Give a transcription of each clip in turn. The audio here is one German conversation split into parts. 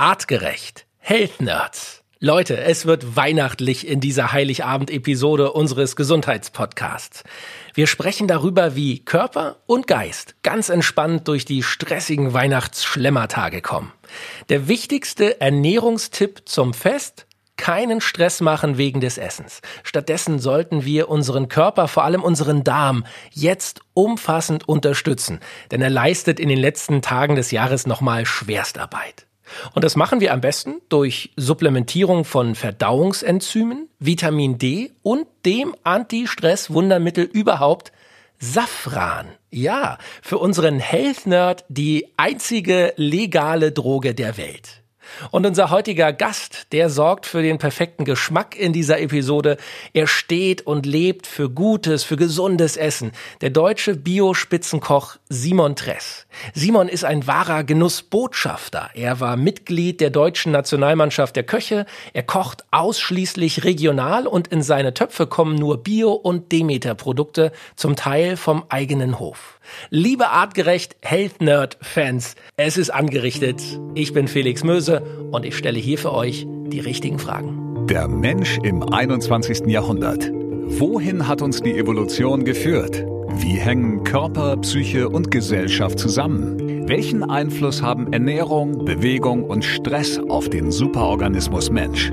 Artgerecht. Health Nerds. Leute, es wird weihnachtlich in dieser Heiligabend-Episode unseres Gesundheitspodcasts. Wir sprechen darüber, wie Körper und Geist ganz entspannt durch die stressigen Weihnachtsschlemmertage kommen. Der wichtigste Ernährungstipp zum Fest? keinen Stress machen wegen des Essens. Stattdessen sollten wir unseren Körper, vor allem unseren Darm, jetzt umfassend unterstützen, denn er leistet in den letzten Tagen des Jahres nochmal Schwerstarbeit. Und das machen wir am besten durch Supplementierung von Verdauungsenzymen, Vitamin D und dem Anti-Stress-Wundermittel überhaupt Safran. Ja, für unseren Health Nerd die einzige legale Droge der Welt. Und unser heutiger Gast, der sorgt für den perfekten Geschmack in dieser Episode. Er steht und lebt für gutes, für gesundes Essen. Der deutsche Bio-Spitzenkoch Simon Tress. Simon ist ein wahrer Genussbotschafter. Er war Mitglied der deutschen Nationalmannschaft der Köche. Er kocht ausschließlich regional und in seine Töpfe kommen nur Bio- und Demeter-Produkte, zum Teil vom eigenen Hof. Liebe artgerecht Health Nerd Fans, es ist angerichtet. Ich bin Felix Möse und ich stelle hier für euch die richtigen Fragen. Der Mensch im 21. Jahrhundert. Wohin hat uns die Evolution geführt? Wie hängen Körper, Psyche und Gesellschaft zusammen? Welchen Einfluss haben Ernährung, Bewegung und Stress auf den Superorganismus Mensch?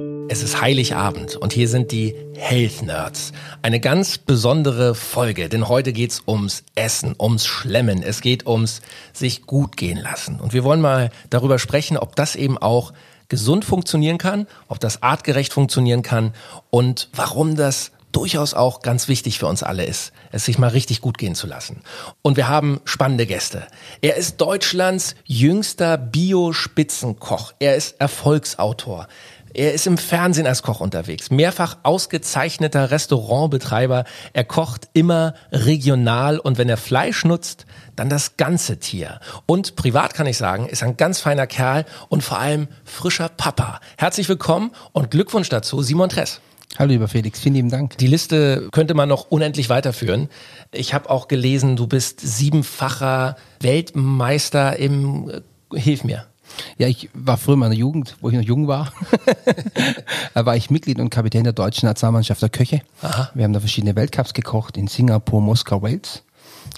Es ist Heiligabend und hier sind die Health Nerds. Eine ganz besondere Folge, denn heute geht's ums Essen, ums Schlemmen. Es geht ums sich gut gehen lassen. Und wir wollen mal darüber sprechen, ob das eben auch gesund funktionieren kann, ob das artgerecht funktionieren kann und warum das durchaus auch ganz wichtig für uns alle ist, es sich mal richtig gut gehen zu lassen. Und wir haben spannende Gäste. Er ist Deutschlands jüngster Bio-Spitzenkoch. Er ist Erfolgsautor. Er ist im Fernsehen als Koch unterwegs, mehrfach ausgezeichneter Restaurantbetreiber. Er kocht immer regional und wenn er Fleisch nutzt, dann das ganze Tier. Und privat kann ich sagen, ist ein ganz feiner Kerl und vor allem frischer Papa. Herzlich willkommen und Glückwunsch dazu, Simon Tress. Hallo lieber Felix, vielen lieben Dank. Die Liste könnte man noch unendlich weiterführen. Ich habe auch gelesen, du bist siebenfacher Weltmeister im äh, Hilf mir. Ja, ich war früher in meiner Jugend, wo ich noch jung war, war ich Mitglied und Kapitän der deutschen Nationalmannschaft der Köche. Aha. Wir haben da verschiedene Weltcups gekocht in Singapur, Moskau, Wales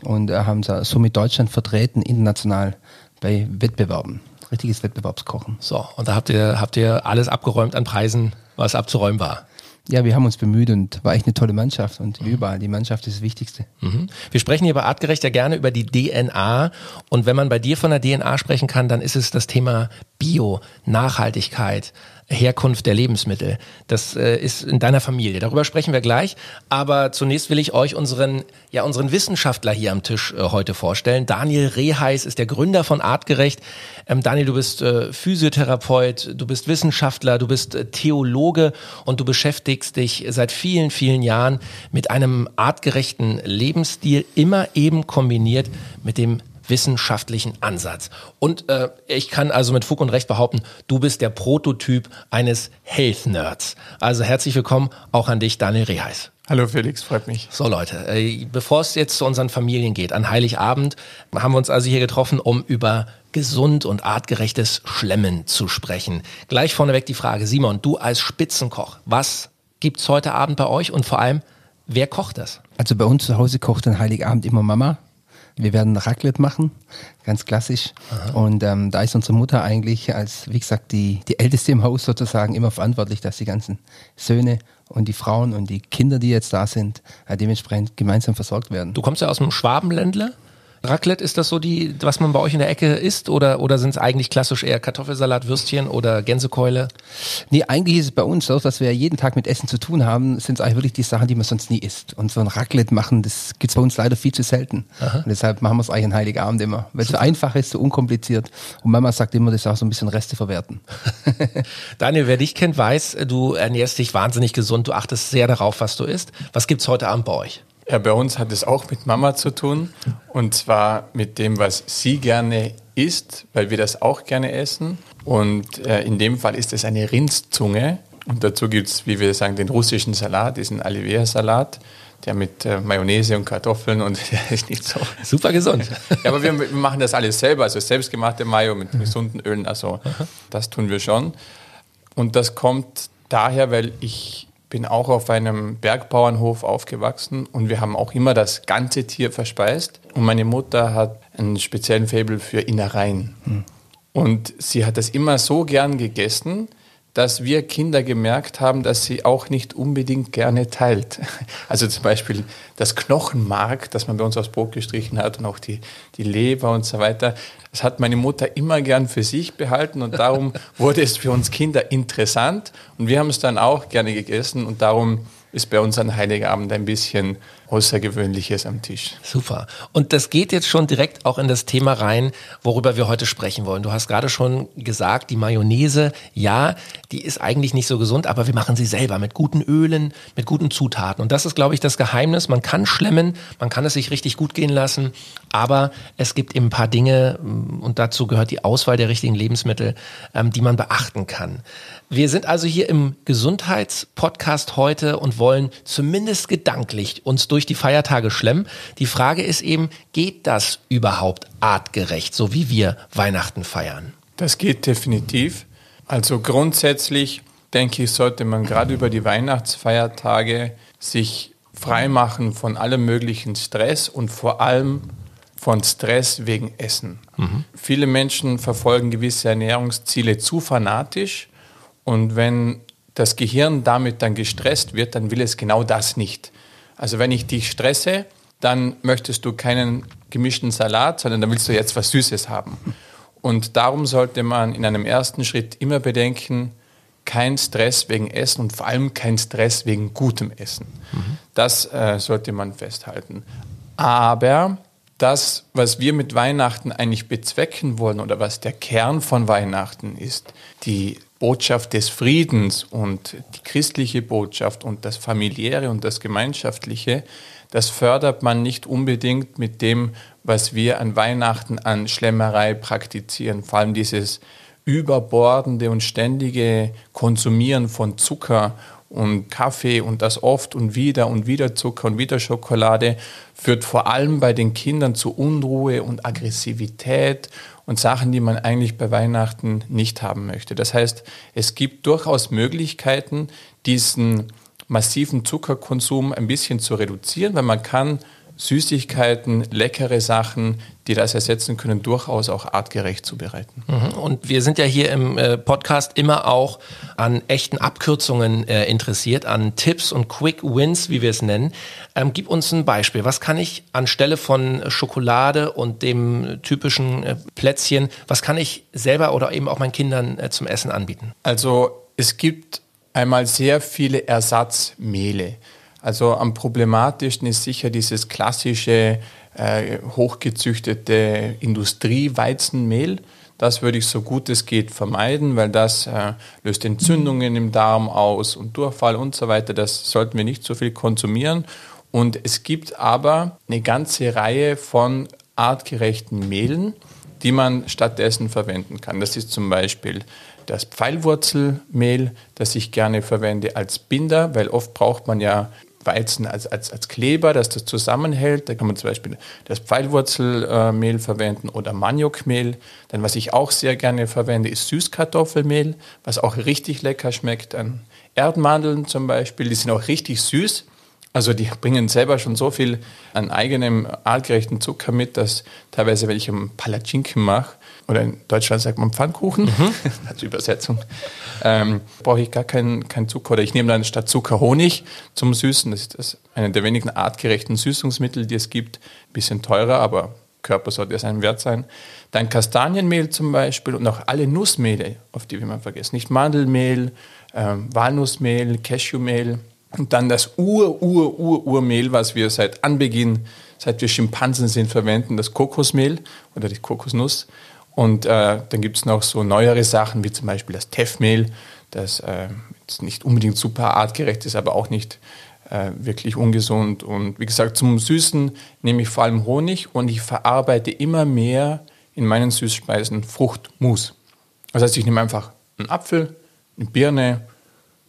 und äh, haben somit Deutschland vertreten international bei Wettbewerben. Richtiges Wettbewerbskochen. So, und da habt ihr, habt ihr alles abgeräumt an Preisen, was abzuräumen war ja, wir haben uns bemüht und war echt eine tolle Mannschaft und mhm. überall, die Mannschaft ist das Wichtigste. Mhm. Wir sprechen hier bei Artgerecht ja gerne über die DNA und wenn man bei dir von der DNA sprechen kann, dann ist es das Thema Bio, Nachhaltigkeit, Herkunft der Lebensmittel. Das äh, ist in deiner Familie. Darüber sprechen wir gleich. Aber zunächst will ich euch unseren, ja, unseren Wissenschaftler hier am Tisch äh, heute vorstellen. Daniel Reheis ist der Gründer von Artgerecht. Ähm, Daniel, du bist äh, Physiotherapeut, du bist Wissenschaftler, du bist äh, Theologe und du beschäftigst dich seit vielen, vielen Jahren mit einem artgerechten Lebensstil, immer eben kombiniert mit dem wissenschaftlichen Ansatz. Und äh, ich kann also mit Fug und Recht behaupten, du bist der Prototyp eines Health Nerds. Also herzlich willkommen auch an dich, Daniel Reheis. Hallo Felix, freut mich. So Leute, äh, bevor es jetzt zu unseren Familien geht, an Heiligabend haben wir uns also hier getroffen, um über gesund und artgerechtes Schlemmen zu sprechen. Gleich vorneweg die Frage, Simon, du als Spitzenkoch, was gibt's heute Abend bei euch und vor allem, wer kocht das? Also bei uns zu Hause kocht an Heiligabend immer Mama. Wir werden Raclette machen, ganz klassisch. Aha. Und ähm, da ist unsere Mutter eigentlich als, wie gesagt, die, die Älteste im Haus sozusagen immer verantwortlich, dass die ganzen Söhne und die Frauen und die Kinder, die jetzt da sind, äh, dementsprechend gemeinsam versorgt werden. Du kommst ja aus dem Schwabenländler? Raclette, ist das so die, was man bei euch in der Ecke isst? Oder, oder sind es eigentlich klassisch eher Kartoffelsalat, Würstchen oder Gänsekeule? Nee, eigentlich ist es bei uns so, dass wir jeden Tag mit Essen zu tun haben, sind es eigentlich wirklich die Sachen, die man sonst nie isst. Und so ein Raclette machen, das gibt's bei uns leider viel zu selten. Aha. Und deshalb machen wir es eigentlich an Heiligabend immer. Weil es so einfach ist, so unkompliziert. Und Mama sagt immer, das ist auch so ein bisschen Reste verwerten. Daniel, wer dich kennt, weiß, du ernährst dich wahnsinnig gesund, du achtest sehr darauf, was du isst. Was gibt's heute Abend bei euch? Ja, bei uns hat es auch mit Mama zu tun. Und zwar mit dem, was sie gerne isst, weil wir das auch gerne essen. Und äh, in dem Fall ist es eine Rindszunge. Und dazu gibt es, wie wir sagen, den russischen Salat, diesen Alivea-Salat, der mit äh, Mayonnaise und Kartoffeln und der ist nicht so. Super gesund. ja, aber wir, wir, machen das alles selber, also selbstgemachte Mayo mit gesunden Ölen, also das tun wir schon. Und das kommt daher, weil ich bin auch auf einem Bergbauernhof aufgewachsen und wir haben auch immer das ganze Tier verspeist. Und meine Mutter hat einen speziellen Faible für Innereien. Hm. Und sie hat das immer so gern gegessen, dass wir Kinder gemerkt haben, dass sie auch nicht unbedingt gerne teilt. Also zum Beispiel das Knochenmark, das man bei uns aufs Brot gestrichen hat und auch die, die Leber und so weiter, das hat meine Mutter immer gern für sich behalten und darum wurde es für uns Kinder interessant und wir haben es dann auch gerne gegessen und darum ist bei uns an Heiligabend ein bisschen Außergewöhnliches am Tisch. Super. Und das geht jetzt schon direkt auch in das Thema rein, worüber wir heute sprechen wollen. Du hast gerade schon gesagt, die Mayonnaise, ja, die ist eigentlich nicht so gesund, aber wir machen sie selber mit guten Ölen, mit guten Zutaten. Und das ist, glaube ich, das Geheimnis. Man kann schlemmen, man kann es sich richtig gut gehen lassen, aber es gibt eben ein paar Dinge, und dazu gehört die Auswahl der richtigen Lebensmittel, ähm, die man beachten kann. Wir sind also hier im Gesundheitspodcast heute und wollen zumindest gedanklich uns durch die Feiertage schlemmen. Die Frage ist eben, geht das überhaupt artgerecht, so wie wir Weihnachten feiern? Das geht definitiv. Also grundsätzlich denke ich, sollte man gerade über die Weihnachtsfeiertage sich freimachen von allem möglichen Stress und vor allem von Stress wegen Essen. Mhm. Viele Menschen verfolgen gewisse Ernährungsziele zu fanatisch und wenn das Gehirn damit dann gestresst wird, dann will es genau das nicht. Also wenn ich dich stresse, dann möchtest du keinen gemischten Salat, sondern dann willst du jetzt was Süßes haben. Und darum sollte man in einem ersten Schritt immer bedenken, kein Stress wegen Essen und vor allem kein Stress wegen gutem Essen. Mhm. Das äh, sollte man festhalten. Aber das, was wir mit Weihnachten eigentlich bezwecken wollen oder was der Kern von Weihnachten ist, die Botschaft des Friedens und die christliche Botschaft und das familiäre und das gemeinschaftliche, das fördert man nicht unbedingt mit dem, was wir an Weihnachten an Schlemmerei praktizieren. Vor allem dieses überbordende und ständige Konsumieren von Zucker und Kaffee und das oft und wieder und wieder Zucker und wieder Schokolade führt vor allem bei den Kindern zu Unruhe und Aggressivität und Sachen, die man eigentlich bei Weihnachten nicht haben möchte. Das heißt, es gibt durchaus Möglichkeiten, diesen massiven Zuckerkonsum ein bisschen zu reduzieren, weil man kann Süßigkeiten, leckere Sachen, die das ersetzen können, durchaus auch artgerecht zubereiten. Mhm. Und wir sind ja hier im äh, Podcast immer auch an echten Abkürzungen äh, interessiert, an Tipps und Quick Wins, wie wir es nennen. Ähm, gib uns ein Beispiel. Was kann ich anstelle von Schokolade und dem typischen äh, Plätzchen, was kann ich selber oder eben auch meinen Kindern zum Essen anbieten? Also es gibt einmal sehr viele Ersatzmehle. Also am problematischsten ist sicher dieses klassische äh, hochgezüchtete Industrieweizenmehl. Das würde ich so gut es geht vermeiden, weil das äh, löst Entzündungen im Darm aus und Durchfall und so weiter. Das sollten wir nicht so viel konsumieren. Und es gibt aber eine ganze Reihe von artgerechten Mehlen, die man stattdessen verwenden kann. Das ist zum Beispiel das Pfeilwurzelmehl, das ich gerne verwende als Binder, weil oft braucht man ja Weizen als, als, als Kleber, das das zusammenhält. Da kann man zum Beispiel das Pfeilwurzelmehl verwenden oder Maniokmehl. Dann, was ich auch sehr gerne verwende, ist Süßkartoffelmehl, was auch richtig lecker schmeckt. Dann Erdmandeln zum Beispiel, die sind auch richtig süß. Also die bringen selber schon so viel an eigenem artgerechten Zucker mit, dass teilweise, wenn ich einen Palatschinken mache, oder in Deutschland sagt man Pfannkuchen, mhm. als Übersetzung, ähm, brauche ich gar keinen kein Zucker. Oder ich nehme dann statt Zucker Honig zum Süßen. Das ist das eine der wenigen artgerechten Süßungsmittel, die es gibt. Ein bisschen teurer, aber Körper sollte es einem wert sein. Dann Kastanienmehl zum Beispiel und auch alle Nussmehle, auf die wir mal vergessen. Nicht Mandelmehl, ähm, Walnussmehl, Cashewmehl. Und dann das Ur-Ur-Ur-Urmehl, was wir seit Anbeginn, seit wir Schimpansen sind, verwenden, das Kokosmehl oder die Kokosnuss. Und äh, dann gibt es noch so neuere Sachen, wie zum Beispiel das Teffmehl, das äh, nicht unbedingt super artgerecht ist, aber auch nicht äh, wirklich ungesund. Und wie gesagt, zum Süßen nehme ich vor allem Honig und ich verarbeite immer mehr in meinen Süßspeisen Fruchtmus. Das heißt, ich nehme einfach einen Apfel, eine Birne,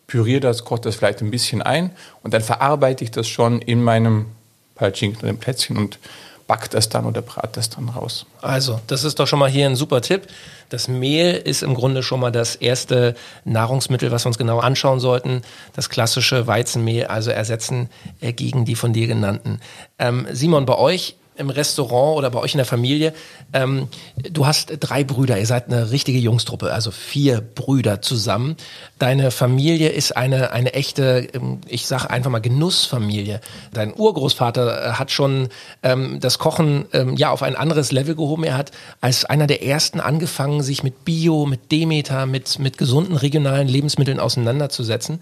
püriere das, koche das vielleicht ein bisschen ein und dann verarbeite ich das schon in meinem Palatschinken oder dem Plätzchen und backt das dann oder brat das dann raus. Also, das ist doch schon mal hier ein super Tipp. Das Mehl ist im Grunde schon mal das erste Nahrungsmittel, was wir uns genau anschauen sollten. Das klassische Weizenmehl, also ersetzen äh, gegen die von dir genannten. Ähm, Simon, bei euch im Restaurant oder bei euch in der Familie. Ähm, du hast drei Brüder, ihr seid eine richtige Jungstruppe, also vier Brüder zusammen. Deine Familie ist eine, eine echte, ähm, ich sage einfach mal Genussfamilie. Dein Urgroßvater äh, hat schon ähm, das Kochen ähm, ja auf ein anderes Level gehoben. Er hat als einer der ersten angefangen, sich mit Bio, mit Demeter, mit, mit gesunden regionalen Lebensmitteln auseinanderzusetzen.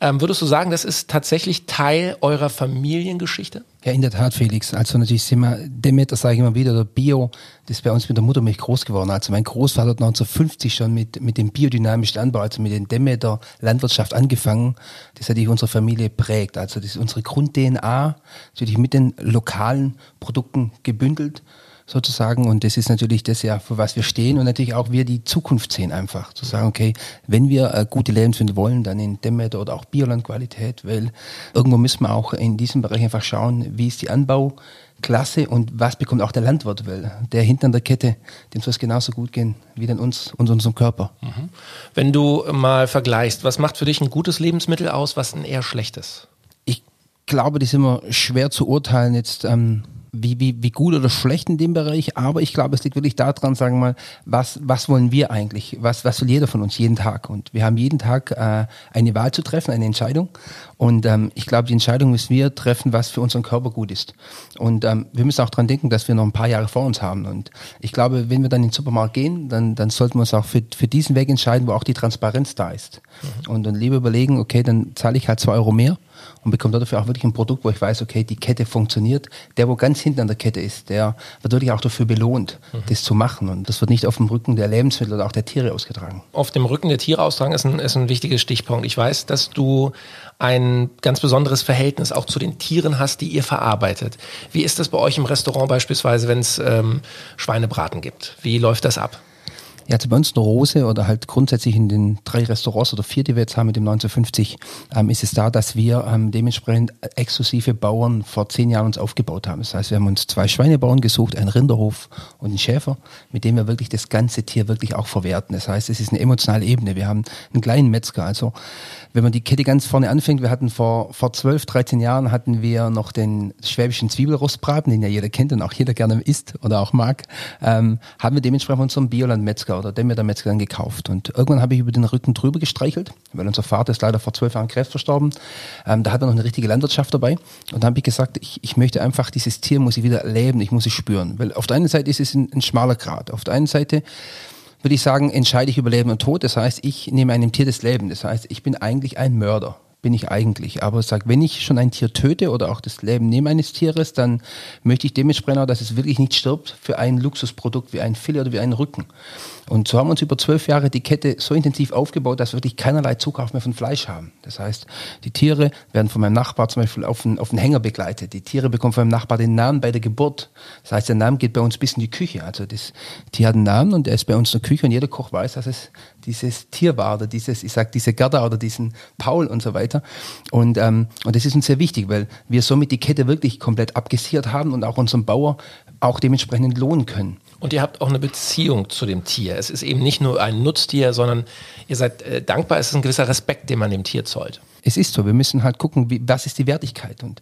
Ähm, würdest du sagen, das ist tatsächlich Teil eurer Familiengeschichte? Ja, in der Tat, Felix. Also natürlich sind wir, Demeter sage ich immer wieder, der Bio, das ist bei uns mit der Muttermilch groß geworden. Also mein Großvater hat 1950 schon mit, mit dem biodynamischen Anbau, also mit den Demeter Landwirtschaft angefangen. Das hat sich unsere Familie prägt. Also das ist unsere Grund-DNA, natürlich mit den lokalen Produkten gebündelt sozusagen. Und das ist natürlich das ja, für was wir stehen und natürlich auch wir die Zukunft sehen einfach. Zu sagen, okay, wenn wir äh, gute Lebensmittel wollen, dann in Demeter oder auch Biolandqualität, weil irgendwo müssen wir auch in diesem Bereich einfach schauen, wie ist die Anbauklasse und was bekommt auch der Landwirt, weil der hinten an der Kette, dem soll es genauso gut gehen wie dann uns und unserem Körper. Mhm. Wenn du mal vergleichst, was macht für dich ein gutes Lebensmittel aus, was ein eher schlechtes? Ich glaube, das ist immer schwer zu urteilen jetzt. Ähm, wie, wie, wie gut oder schlecht in dem Bereich, aber ich glaube, es liegt wirklich daran, sagen wir mal, was, was wollen wir eigentlich? Was, was will jeder von uns jeden Tag? Und wir haben jeden Tag äh, eine Wahl zu treffen, eine Entscheidung. Und ähm, ich glaube, die Entscheidung müssen wir treffen, was für unseren Körper gut ist. Und ähm, wir müssen auch dran denken, dass wir noch ein paar Jahre vor uns haben. Und ich glaube, wenn wir dann in den Supermarkt gehen, dann, dann sollten wir uns auch für, für diesen Weg entscheiden, wo auch die Transparenz da ist. Mhm. Und dann lieber überlegen, okay, dann zahle ich halt zwei Euro mehr und bekomme dafür auch wirklich ein Produkt, wo ich weiß, okay, die Kette funktioniert. Der, wo ganz hinten an der Kette ist, der wird wirklich auch dafür belohnt, mhm. das zu machen. Und das wird nicht auf dem Rücken der Lebensmittel oder auch der Tiere ausgetragen. Auf dem Rücken der Tiere austragen ist ein, ist ein wichtiger Stichpunkt. Ich weiß, dass du ein ganz besonderes Verhältnis auch zu den Tieren hast, die ihr verarbeitet. Wie ist das bei euch im Restaurant beispielsweise, wenn es ähm, Schweinebraten gibt? Wie läuft das ab? Ja, zu bei uns in Rose oder halt grundsätzlich in den drei Restaurants oder vier, die wir jetzt haben mit dem 1950, ähm, ist es da, dass wir ähm, dementsprechend exklusive Bauern vor zehn Jahren uns aufgebaut haben. Das heißt, wir haben uns zwei Schweinebauern gesucht, einen Rinderhof und einen Schäfer, mit dem wir wirklich das ganze Tier wirklich auch verwerten. Das heißt, es ist eine emotionale Ebene. Wir haben einen kleinen Metzger. Also, wenn man die Kette ganz vorne anfängt, wir hatten vor, vor 12, 13 Jahren hatten wir noch den schwäbischen Zwiebelrostbraten, den ja jeder kennt und auch jeder gerne isst oder auch mag, ähm, haben wir dementsprechend unseren Bioland-Metzger Metzger oder Demeter-Metzger dann gekauft. Und irgendwann habe ich über den Rücken drüber gestreichelt, weil unser Vater ist leider vor zwölf Jahren Krebs verstorben. Ähm, da hat er noch eine richtige Landwirtschaft dabei. Und da habe ich gesagt, ich, ich möchte einfach dieses Tier muss ich wieder erleben, ich muss es spüren. Weil auf der einen Seite ist es ein, ein schmaler Grad. Auf der einen Seite würde ich sagen, entscheide ich über Leben und Tod. Das heißt, ich nehme einem Tier das Leben. Das heißt, ich bin eigentlich ein Mörder bin ich eigentlich. Aber ich wenn ich schon ein Tier töte oder auch das Leben nehme eines Tieres, dann möchte ich dementsprechend auch, dass es wirklich nicht stirbt für ein Luxusprodukt wie ein Filet oder wie einen Rücken. Und so haben wir uns über zwölf Jahre die Kette so intensiv aufgebaut, dass wir wirklich keinerlei Zukauf mehr von Fleisch haben. Das heißt, die Tiere werden von meinem Nachbar zum Beispiel auf den, auf den Hänger begleitet. Die Tiere bekommen von meinem Nachbar den Namen bei der Geburt. Das heißt, der Name geht bei uns bis in die Küche. Also das Tier hat einen Namen und er ist bei uns in der Küche und jeder Koch weiß, dass es dieses Tier war oder dieses, ich sag diese Gerda oder diesen Paul und so weiter. Und, ähm, und das ist uns sehr wichtig, weil wir somit die Kette wirklich komplett abgesichert haben und auch unseren Bauer auch dementsprechend entlohnen können. Und ihr habt auch eine Beziehung zu dem Tier. Es ist eben nicht nur ein Nutztier, sondern ihr seid äh, dankbar. Es ist ein gewisser Respekt, den man dem Tier zollt. Es ist so. Wir müssen halt gucken, wie, was ist die Wertigkeit und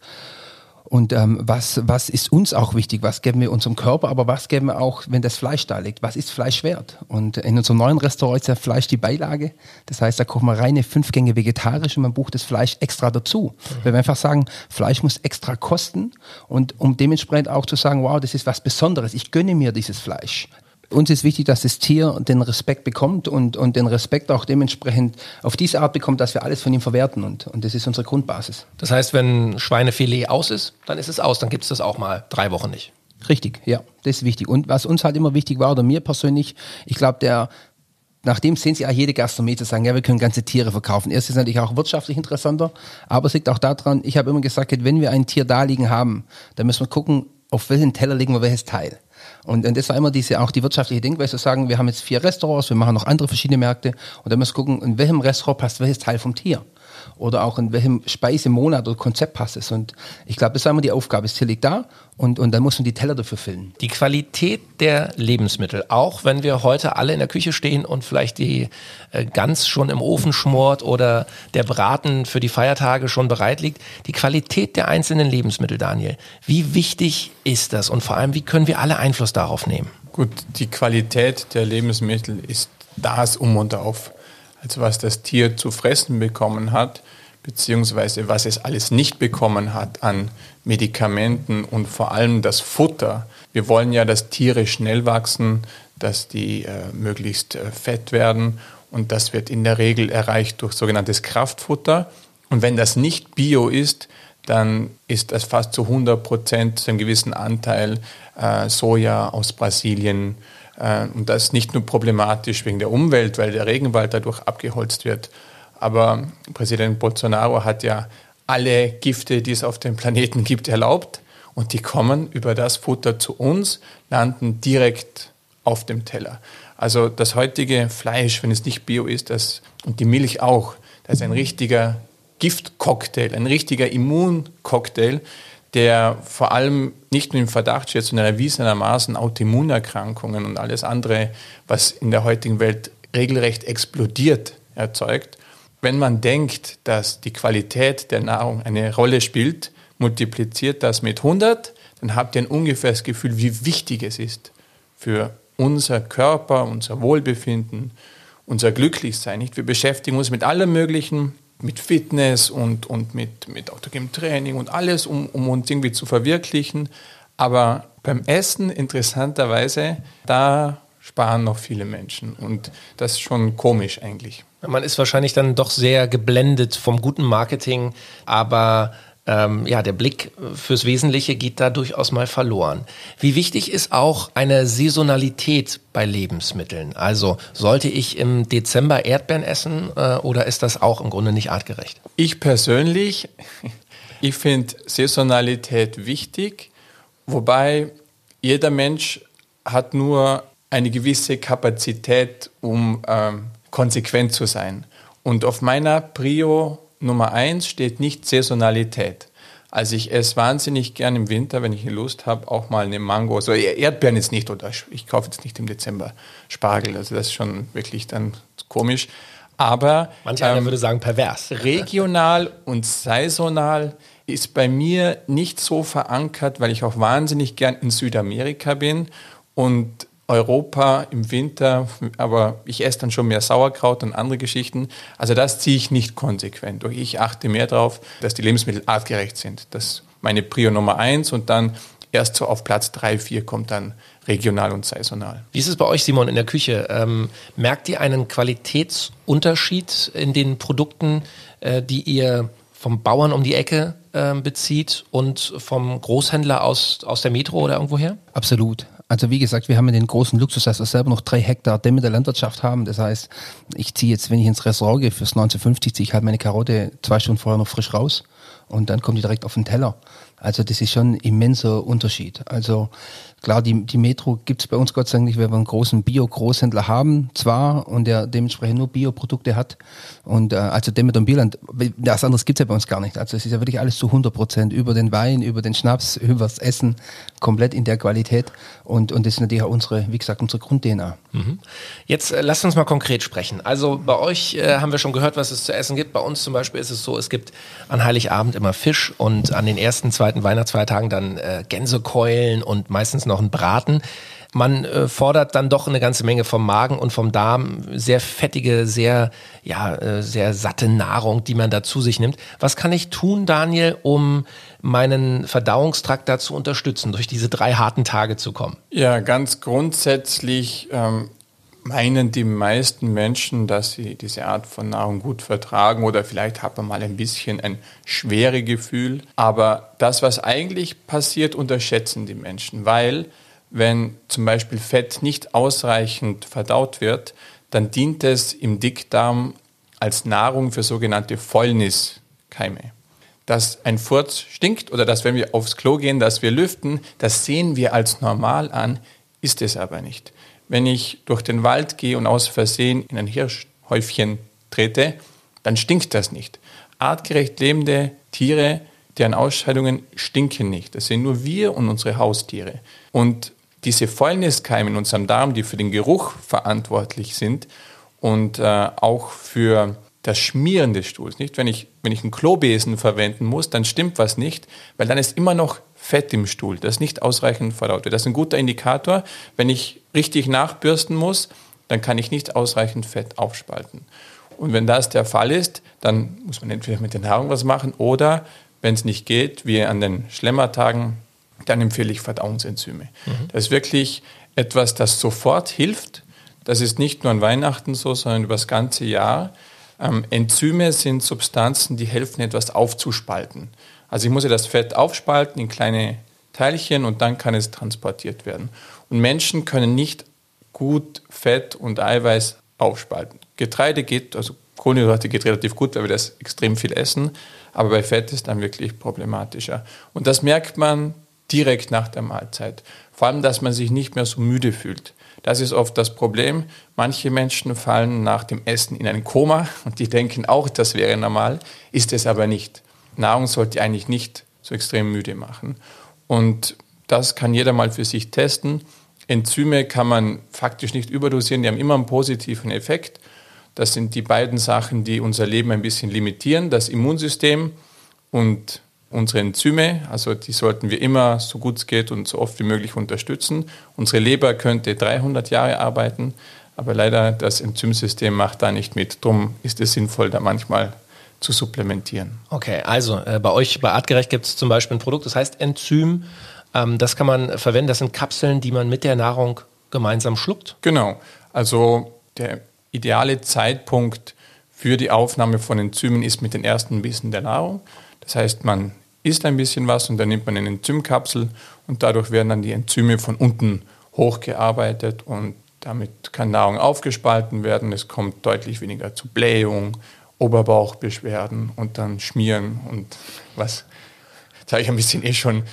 und ähm, was, was ist uns auch wichtig? Was geben wir unserem Körper, aber was geben wir auch, wenn das Fleisch da liegt? Was ist Fleisch wert? Und in unserem neuen Restaurant ist ja Fleisch die Beilage. Das heißt, da kochen wir reine fünf Gänge vegetarisch und man bucht das Fleisch extra dazu. Mhm. Weil wir einfach sagen, Fleisch muss extra kosten und um dementsprechend auch zu sagen, wow, das ist was Besonderes. Ich gönne mir dieses Fleisch uns ist wichtig, dass das Tier den Respekt bekommt und, und den Respekt auch dementsprechend auf diese Art bekommt, dass wir alles von ihm verwerten. Und, und das ist unsere Grundbasis. Das heißt, wenn Schweinefilet aus ist, dann ist es aus, dann gibt es das auch mal drei Wochen nicht. Richtig, ja, das ist wichtig. Und was uns halt immer wichtig war, oder mir persönlich, ich glaube, der nachdem sehen sie auch jede Gastronomie zu sagen, ja, wir können ganze Tiere verkaufen. Erst ist natürlich auch wirtschaftlich interessanter, aber es liegt auch daran, ich habe immer gesagt, wenn wir ein Tier da liegen haben, dann müssen wir gucken, auf welchen Teller legen wir welches Teil. Und, und das war immer diese, auch die wirtschaftliche Denkweise, zu sagen, wir haben jetzt vier Restaurants, wir machen noch andere verschiedene Märkte. Und dann müssen wir gucken, in welchem Restaurant passt welches Teil vom Tier oder auch in welchem Speisemonat oder Konzept passt es. Und ich glaube, das war immer die Aufgabe. Das Tier liegt da und, und dann muss man die Teller dafür füllen. Die Qualität der Lebensmittel, auch wenn wir heute alle in der Küche stehen und vielleicht die äh, Gans schon im Ofen schmort oder der Braten für die Feiertage schon bereit liegt, die Qualität der einzelnen Lebensmittel, Daniel, wie wichtig ist das und vor allem, wie können wir alle Einfluss darauf nehmen? Gut, die Qualität der Lebensmittel ist das um und auf also was das Tier zu fressen bekommen hat, beziehungsweise was es alles nicht bekommen hat an Medikamenten und vor allem das Futter. Wir wollen ja, dass Tiere schnell wachsen, dass die äh, möglichst äh, fett werden und das wird in der Regel erreicht durch sogenanntes Kraftfutter. Und wenn das nicht bio ist, dann ist das fast zu 100 Prozent zu einem gewissen Anteil äh, Soja aus Brasilien, und das ist nicht nur problematisch wegen der Umwelt, weil der Regenwald dadurch abgeholzt wird. Aber Präsident Bolsonaro hat ja alle Gifte, die es auf dem Planeten gibt, erlaubt. Und die kommen über das Futter zu uns, landen direkt auf dem Teller. Also das heutige Fleisch, wenn es nicht bio ist, das, und die Milch auch, das ist ein richtiger Giftcocktail, ein richtiger Immuncocktail, der vor allem nicht nur im Verdacht steht, sondern erwiesenermaßen Autoimmunerkrankungen und alles andere, was in der heutigen Welt regelrecht explodiert, erzeugt. Wenn man denkt, dass die Qualität der Nahrung eine Rolle spielt, multipliziert das mit 100, dann habt ihr ein ungefähres Gefühl, wie wichtig es ist für unser Körper, unser Wohlbefinden, unser Glücklichsein. Wir beschäftigen uns mit allem Möglichen, mit Fitness und, und mit, mit autogenem Training und alles, um, um uns irgendwie zu verwirklichen. Aber beim Essen, interessanterweise, da sparen noch viele Menschen. Und das ist schon komisch eigentlich. Man ist wahrscheinlich dann doch sehr geblendet vom guten Marketing, aber ähm, ja, der Blick fürs Wesentliche geht da durchaus mal verloren. Wie wichtig ist auch eine Saisonalität bei Lebensmitteln? Also sollte ich im Dezember Erdbeeren essen äh, oder ist das auch im Grunde nicht artgerecht? Ich persönlich, ich finde Saisonalität wichtig, wobei jeder Mensch hat nur eine gewisse Kapazität, um ähm, konsequent zu sein. Und auf meiner Prio Nummer eins steht nicht Saisonalität. Also ich esse wahnsinnig gern im Winter, wenn ich Lust habe, auch mal eine Mango. Also Erdbeeren ist nicht, oder ich kaufe jetzt nicht im Dezember Spargel. Also das ist schon wirklich dann komisch. Aber manch einer ähm, würde sagen pervers. Regional und saisonal ist bei mir nicht so verankert, weil ich auch wahnsinnig gern in Südamerika bin und Europa im Winter, aber ich esse dann schon mehr Sauerkraut und andere Geschichten. Also das ziehe ich nicht konsequent durch. Ich achte mehr darauf, dass die Lebensmittel artgerecht sind. Das ist meine Prio Nummer eins und dann erst so auf Platz drei, vier kommt dann regional und saisonal. Wie ist es bei euch, Simon, in der Küche? Ähm, merkt ihr einen Qualitätsunterschied in den Produkten, äh, die ihr vom Bauern um die Ecke äh, bezieht und vom Großhändler aus, aus der Metro oder irgendwoher? Absolut. Also wie gesagt, wir haben ja den großen Luxus, dass wir selber noch drei Hektar Dämme der Landwirtschaft haben. Das heißt, ich ziehe jetzt, wenn ich ins Restaurant gehe fürs 1950, ziehe ich halt meine Karotte zwei Stunden vorher noch frisch raus und dann kommt die direkt auf den Teller. Also das ist schon ein immenser Unterschied. Also Klar, die, die Metro gibt's bei uns Gott sei Dank nicht, weil wir einen großen Bio-Großhändler haben, zwar, und der dementsprechend nur Bioprodukte hat. Und äh, also Demet und Bierland, was anderes gibt's ja bei uns gar nicht. Also es ist ja wirklich alles zu 100 Prozent über den Wein, über den Schnaps, übers Essen, komplett in der Qualität. Und, und das ist natürlich auch unsere, wie gesagt, unsere Grund-DNA. Mhm. Jetzt äh, lasst uns mal konkret sprechen. Also bei euch äh, haben wir schon gehört, was es zu essen gibt. Bei uns zum Beispiel ist es so, es gibt an Heiligabend immer Fisch und an den ersten, zweiten Weihnachtsfeiertagen dann äh, Gänsekeulen und meistens noch noch einen Braten. Man äh, fordert dann doch eine ganze Menge vom Magen und vom Darm, sehr fettige, sehr, ja, äh, sehr satte Nahrung, die man da zu sich nimmt. Was kann ich tun, Daniel, um meinen Verdauungstrakt da zu unterstützen, durch diese drei harten Tage zu kommen? Ja, ganz grundsätzlich ähm, meinen die meisten Menschen, dass sie diese Art von Nahrung gut vertragen oder vielleicht hat man mal ein bisschen ein schwere Gefühl. Aber das, was eigentlich passiert, unterschätzen die Menschen, weil wenn zum Beispiel Fett nicht ausreichend verdaut wird, dann dient es im Dickdarm als Nahrung für sogenannte Fäulniskeime. Dass ein Furz stinkt oder dass, wenn wir aufs Klo gehen, dass wir lüften, das sehen wir als normal an, ist es aber nicht. Wenn ich durch den Wald gehe und aus Versehen in ein Hirschhäufchen trete, dann stinkt das nicht. Artgerecht lebende Tiere, deren Ausscheidungen stinken nicht. Das sind nur wir und unsere Haustiere. Und diese Fäulniskeime in unserem Darm, die für den Geruch verantwortlich sind und äh, auch für das Schmieren des Stuhls. Nicht? Wenn, ich, wenn ich einen Klobesen verwenden muss, dann stimmt was nicht, weil dann ist immer noch Fett im Stuhl, das nicht ausreichend verdaut wird. Das ist ein guter Indikator. Wenn ich richtig nachbürsten muss, dann kann ich nicht ausreichend Fett aufspalten. Und wenn das der Fall ist, dann muss man entweder mit der Nahrung was machen oder, wenn es nicht geht, wie an den Schlemmertagen, dann empfehle ich Verdauungsenzyme. Mhm. Das ist wirklich etwas, das sofort hilft. Das ist nicht nur an Weihnachten so, sondern über das ganze Jahr. Ähm, Enzyme sind Substanzen, die helfen, etwas aufzuspalten. Also ich muss ja das Fett aufspalten in kleine Teilchen und dann kann es transportiert werden. Und Menschen können nicht gut Fett und Eiweiß aufspalten. Getreide geht, also Kohlenhydrate geht relativ gut, weil wir das extrem viel essen, aber bei Fett ist dann wirklich problematischer. Und das merkt man direkt nach der Mahlzeit. Vor allem, dass man sich nicht mehr so müde fühlt. Das ist oft das Problem. Manche Menschen fallen nach dem Essen in ein Koma und die denken auch, das wäre normal, ist es aber nicht. Nahrung sollte eigentlich nicht so extrem müde machen. Und das kann jeder mal für sich testen. Enzyme kann man faktisch nicht überdosieren, die haben immer einen positiven Effekt. Das sind die beiden Sachen, die unser Leben ein bisschen limitieren, das Immunsystem und unsere Enzyme. Also die sollten wir immer, so gut es geht und so oft wie möglich unterstützen. Unsere Leber könnte 300 Jahre arbeiten, aber leider das Enzymsystem macht da nicht mit. Darum ist es sinnvoll, da manchmal zu supplementieren. Okay, also äh, bei euch bei Artgerecht gibt es zum Beispiel ein Produkt, das heißt Enzym. Ähm, das kann man verwenden. Das sind Kapseln, die man mit der Nahrung gemeinsam schluckt. Genau. Also der ideale Zeitpunkt für die Aufnahme von Enzymen ist mit den ersten Bissen der Nahrung. Das heißt, man isst ein bisschen was und dann nimmt man eine Enzymkapsel und dadurch werden dann die Enzyme von unten hochgearbeitet und damit kann Nahrung aufgespalten werden. Es kommt deutlich weniger zu Blähung, Oberbauchbeschwerden und dann Schmieren und was. Jetzt habe ich ein bisschen eh schon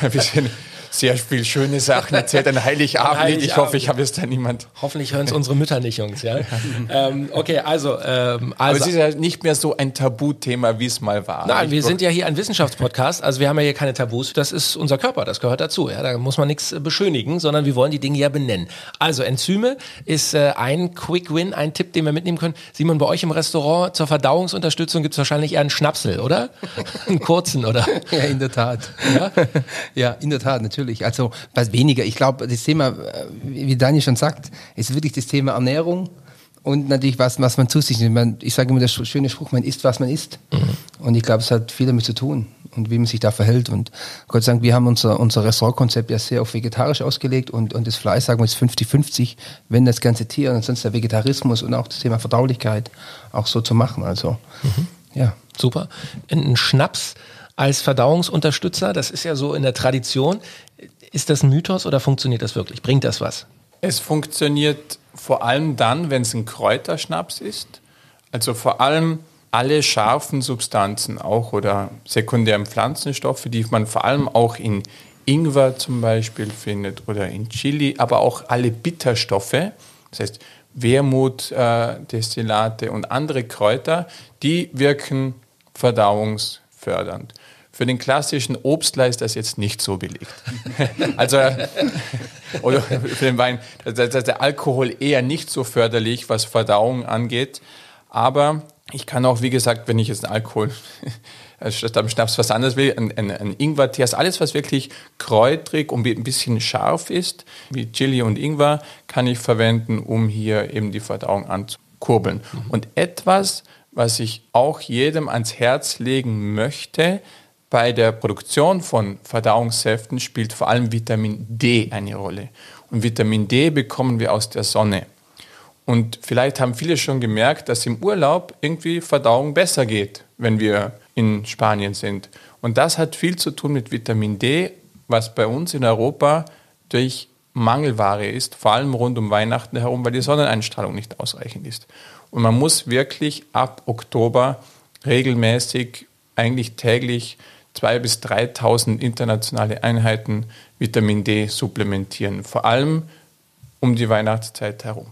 ein bisschen sehr viel schöne Sachen erzählt an Heiligabend. Heiligabend. Ich hoffe, ich habe es da niemand. Hoffentlich hören es unsere Mütter nicht, Jungs. Ja? ähm, okay, also, ähm, also. Aber es ist ja nicht mehr so ein Tabuthema, wie es mal war. Nein, wir sind ja hier ein Wissenschaftspodcast, also wir haben ja hier keine Tabus. Das ist unser Körper, das gehört dazu. Ja? Da muss man nichts beschönigen, sondern wir wollen die Dinge ja benennen. Also Enzyme ist äh, ein Quick Win, ein Tipp, den wir mitnehmen können. Simon, bei euch im Restaurant zur Verdauungsunterstützung gibt es wahrscheinlich eher einen Schnapsel, oder? einen kurzen, oder? Ja, in der Tat. Ja, ja in der Tat, natürlich natürlich. Also was weniger. Ich glaube, das Thema, äh, wie Daniel schon sagt, ist wirklich das Thema Ernährung und natürlich was, was man zu sich nimmt. Ich sage immer der schöne Spruch, man isst, was man isst. Mhm. Und ich glaube, es hat viel damit zu tun und wie man sich da verhält. Und Gott sei Dank, wir haben unser, unser Restaurantkonzept ja sehr auf vegetarisch ausgelegt und, und das Fleisch, sagen wir, ist 50-50, wenn das ganze Tier und sonst der Vegetarismus und auch das Thema Verdaulichkeit auch so zu machen. Also, mhm. ja. Super. Ein Schnaps als Verdauungsunterstützer, das ist ja so in der Tradition. Ist das ein Mythos oder funktioniert das wirklich? Bringt das was? Es funktioniert vor allem dann, wenn es ein Kräuterschnaps ist. Also vor allem alle scharfen Substanzen auch oder sekundären Pflanzenstoffe, die man vor allem auch in Ingwer zum Beispiel findet oder in Chili, aber auch alle Bitterstoffe, das heißt Wermutdestillate äh, und andere Kräuter, die wirken verdauungsfördernd. Für den klassischen Obstler ist das jetzt nicht so belegt. also, oder für den Wein, da ist der Alkohol eher nicht so förderlich, was Verdauung angeht. Aber ich kann auch, wie gesagt, wenn ich jetzt einen Alkohol statt am Schnaps was anderes will, ein, ein, ein Ingwer-Tee, also alles, was wirklich kräutrig und ein bisschen scharf ist, wie Chili und Ingwer, kann ich verwenden, um hier eben die Verdauung anzukurbeln. Mhm. Und etwas, was ich auch jedem ans Herz legen möchte, bei der Produktion von Verdauungssäften spielt vor allem Vitamin D eine Rolle. Und Vitamin D bekommen wir aus der Sonne. Und vielleicht haben viele schon gemerkt, dass im Urlaub irgendwie Verdauung besser geht, wenn wir in Spanien sind. Und das hat viel zu tun mit Vitamin D, was bei uns in Europa durch Mangelware ist, vor allem rund um Weihnachten herum, weil die Sonneneinstrahlung nicht ausreichend ist. Und man muss wirklich ab Oktober regelmäßig, eigentlich täglich, 2.000 bis 3.000 internationale Einheiten Vitamin D supplementieren, vor allem um die Weihnachtszeit herum.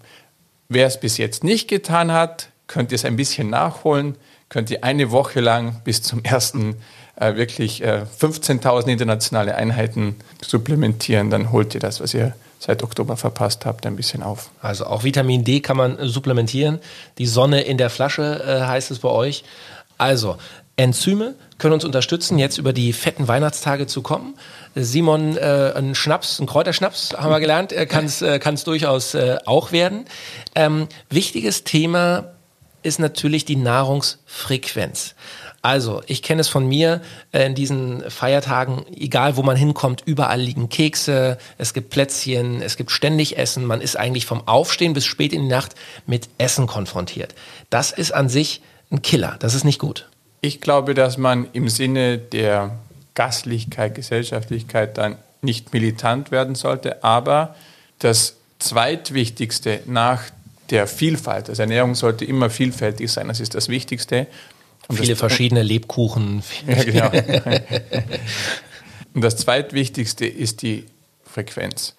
Wer es bis jetzt nicht getan hat, könnt ihr es ein bisschen nachholen, könnt ihr eine Woche lang bis zum ersten äh, wirklich äh, 15.000 internationale Einheiten supplementieren, dann holt ihr das, was ihr seit Oktober verpasst habt, ein bisschen auf. Also auch Vitamin D kann man supplementieren. Die Sonne in der Flasche äh, heißt es bei euch. Also Enzyme können uns unterstützen, jetzt über die fetten Weihnachtstage zu kommen. Simon, äh, ein Schnaps, ein Kräuterschnaps, haben wir gelernt, äh, kann es äh, durchaus äh, auch werden. Ähm, wichtiges Thema ist natürlich die Nahrungsfrequenz. Also, ich kenne es von mir äh, in diesen Feiertagen, egal wo man hinkommt, überall liegen Kekse, es gibt Plätzchen, es gibt ständig Essen. Man ist eigentlich vom Aufstehen bis spät in die Nacht mit Essen konfrontiert. Das ist an sich ein Killer, das ist nicht gut. Ich glaube, dass man im Sinne der Gastlichkeit, Gesellschaftlichkeit dann nicht militant werden sollte, aber das zweitwichtigste nach der Vielfalt, also Ernährung sollte immer vielfältig sein, das ist das Wichtigste. Und Viele verschiedene Lebkuchen. Ja, genau. Und das zweitwichtigste ist die Frequenz.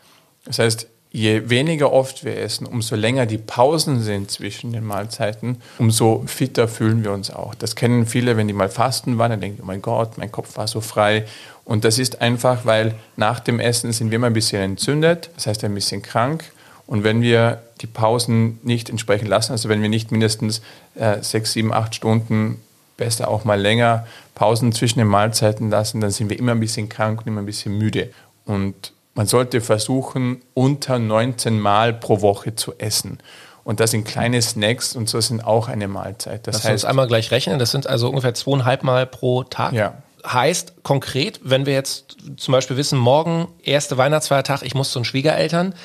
Das heißt, je weniger oft wir essen, umso länger die Pausen sind zwischen den Mahlzeiten, umso fitter fühlen wir uns auch. Das kennen viele, wenn die mal fasten waren, dann denken, oh mein Gott, mein Kopf war so frei. Und das ist einfach, weil nach dem Essen sind wir immer ein bisschen entzündet, das heißt ein bisschen krank. Und wenn wir die Pausen nicht entsprechend lassen, also wenn wir nicht mindestens äh, sechs, sieben, acht Stunden, besser auch mal länger Pausen zwischen den Mahlzeiten lassen, dann sind wir immer ein bisschen krank und immer ein bisschen müde. Und man sollte versuchen, unter 19 Mal pro Woche zu essen. Und das sind kleine Snacks und so sind auch eine Mahlzeit. Das Lass heißt, uns einmal gleich rechnen. Das sind also ungefähr zweieinhalb Mal pro Tag. Ja. Heißt konkret, wenn wir jetzt zum Beispiel wissen, morgen erste Weihnachtsfeiertag, ich muss zu den Schwiegereltern,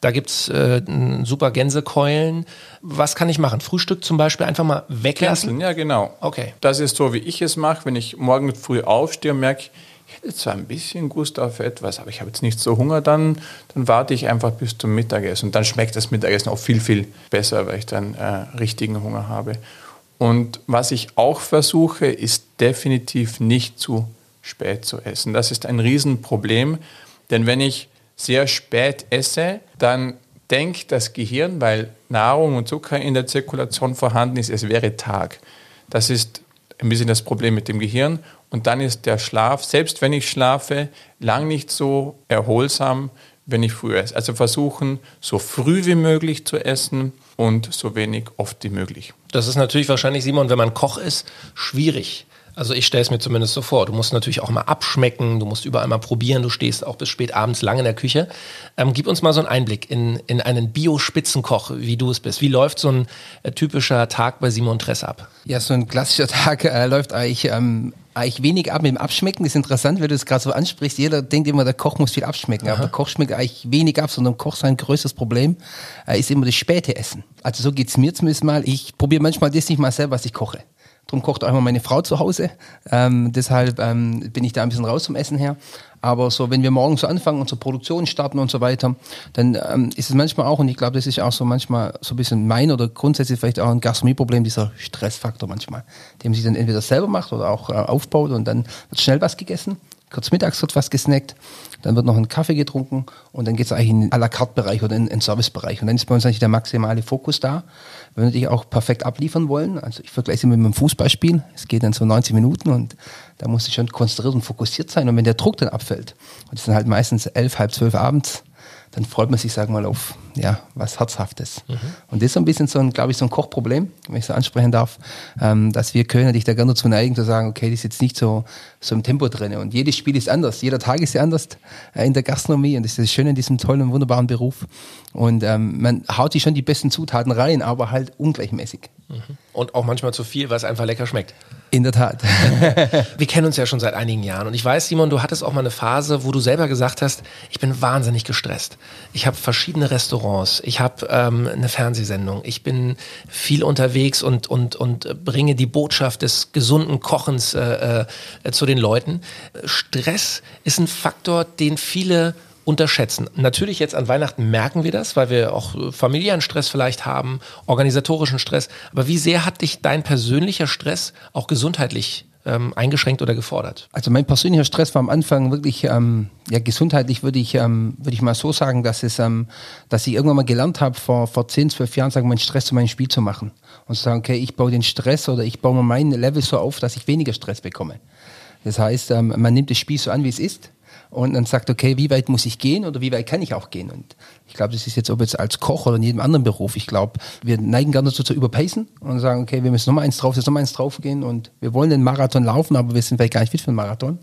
da gibt's äh, super Gänsekeulen. Was kann ich machen? Frühstück zum Beispiel einfach mal weglassen? Canceln, ja, genau. Okay. Das ist so, wie ich es mache. Wenn ich morgen früh aufstehe und merke, ich hätte zwar ein bisschen Gust auf etwas, aber ich habe jetzt nicht so Hunger, dann, dann warte ich einfach bis zum Mittagessen. Und dann schmeckt das Mittagessen auch viel, viel besser, weil ich dann äh, richtigen Hunger habe. Und was ich auch versuche, ist definitiv nicht zu spät zu essen. Das ist ein Riesenproblem, denn wenn ich sehr spät esse, dann denkt das Gehirn, weil Nahrung und Zucker in der Zirkulation vorhanden ist, es wäre Tag. Das ist ein bisschen das Problem mit dem Gehirn. Und dann ist der Schlaf, selbst wenn ich schlafe, lang nicht so erholsam, wenn ich früh esse. Also versuchen, so früh wie möglich zu essen und so wenig oft wie möglich. Das ist natürlich wahrscheinlich, Simon, wenn man Koch ist, schwierig. Also ich stelle es mir zumindest so vor. Du musst natürlich auch mal abschmecken, du musst überall mal probieren, du stehst auch bis spät abends lang in der Küche. Ähm, gib uns mal so einen Einblick in, in einen Bio-Spitzenkoch, wie du es bist. Wie läuft so ein äh, typischer Tag bei Simon Tress ab? Ja, so ein klassischer Tag äh, läuft eigentlich, ähm, eigentlich wenig ab mit dem Abschmecken. Das ist interessant, wenn du es gerade so ansprichst. Jeder denkt immer, der Koch muss viel abschmecken. Aha. Aber der Koch schmeckt eigentlich wenig ab, sondern Koch sein größtes Problem äh, ist immer das späte Essen. Also so geht's mir zumindest mal. Ich probiere manchmal das nicht mal selber, was ich koche. Darum kocht auch immer meine Frau zu Hause. Ähm, deshalb ähm, bin ich da ein bisschen raus zum Essen her. Aber so, wenn wir morgen so anfangen und zur Produktion starten und so weiter, dann ähm, ist es manchmal auch, und ich glaube, das ist auch so manchmal so ein bisschen mein oder grundsätzlich vielleicht auch ein Gastronomieproblem, dieser Stressfaktor manchmal, den man sich dann entweder selber macht oder auch äh, aufbaut und dann wird schnell was gegessen kurz mittags wird was gesnackt, dann wird noch ein Kaffee getrunken und dann geht es eigentlich in den à la carte Bereich oder in den Servicebereich. Und dann ist bei uns eigentlich der maximale Fokus da, weil wir natürlich auch perfekt abliefern wollen. Also ich vergleiche es mit einem Fußballspiel. Es geht dann so 90 Minuten und da muss ich schon konzentriert und fokussiert sein. Und wenn der Druck dann abfällt, und es sind halt meistens elf, halb zwölf abends, dann freut man sich, sagen wir mal, auf ja, was Herzhaftes. Mhm. Und das ist so ein bisschen so ein, glaube ich, so ein Kochproblem, wenn ich so ansprechen darf, ähm, dass wir Kölner dich da gerne dazu neigen, zu sagen, okay, das ist jetzt nicht so, so im Tempo drin. Und jedes Spiel ist anders, jeder Tag ist ja anders äh, in der Gastronomie und das ist das Schöne in diesem tollen und wunderbaren Beruf. Und ähm, man haut sich schon die besten Zutaten rein, aber halt ungleichmäßig. Mhm. Und auch manchmal zu viel, was einfach lecker schmeckt. In der Tat. Wir kennen uns ja schon seit einigen Jahren und ich weiß, Simon, du hattest auch mal eine Phase, wo du selber gesagt hast, ich bin wahnsinnig gestresst. Ich habe verschiedene Restaurants, ich habe ähm, eine Fernsehsendung, ich bin viel unterwegs und, und, und bringe die Botschaft des gesunden Kochens äh, äh, zu den Leuten. Stress ist ein Faktor, den viele unterschätzen? Natürlich jetzt an Weihnachten merken wir das, weil wir auch äh, familiären Stress vielleicht haben, organisatorischen Stress. Aber wie sehr hat dich dein persönlicher Stress auch gesundheitlich ähm, eingeschränkt oder gefordert? Also mein persönlicher Stress war am Anfang wirklich, ähm, ja gesundheitlich würde ich, ähm, würde ich mal so sagen, dass es, ähm, dass ich irgendwann mal gelernt habe, vor, vor 10, 12 Jahren, sagen, meinen Stress zu meinem Spiel zu machen. Und zu sagen, okay, ich baue den Stress oder ich baue mal mein Level so auf, dass ich weniger Stress bekomme. Das heißt, ähm, man nimmt das Spiel so an, wie es ist und dann sagt, okay, wie weit muss ich gehen oder wie weit kann ich auch gehen? Und ich glaube, das ist jetzt, ob jetzt als Koch oder in jedem anderen Beruf, ich glaube, wir neigen gerne dazu zu überpacen und sagen, okay, wir müssen nochmal eins drauf, jetzt nochmal eins drauf gehen und wir wollen den Marathon laufen, aber wir sind vielleicht gar nicht fit für den Marathon.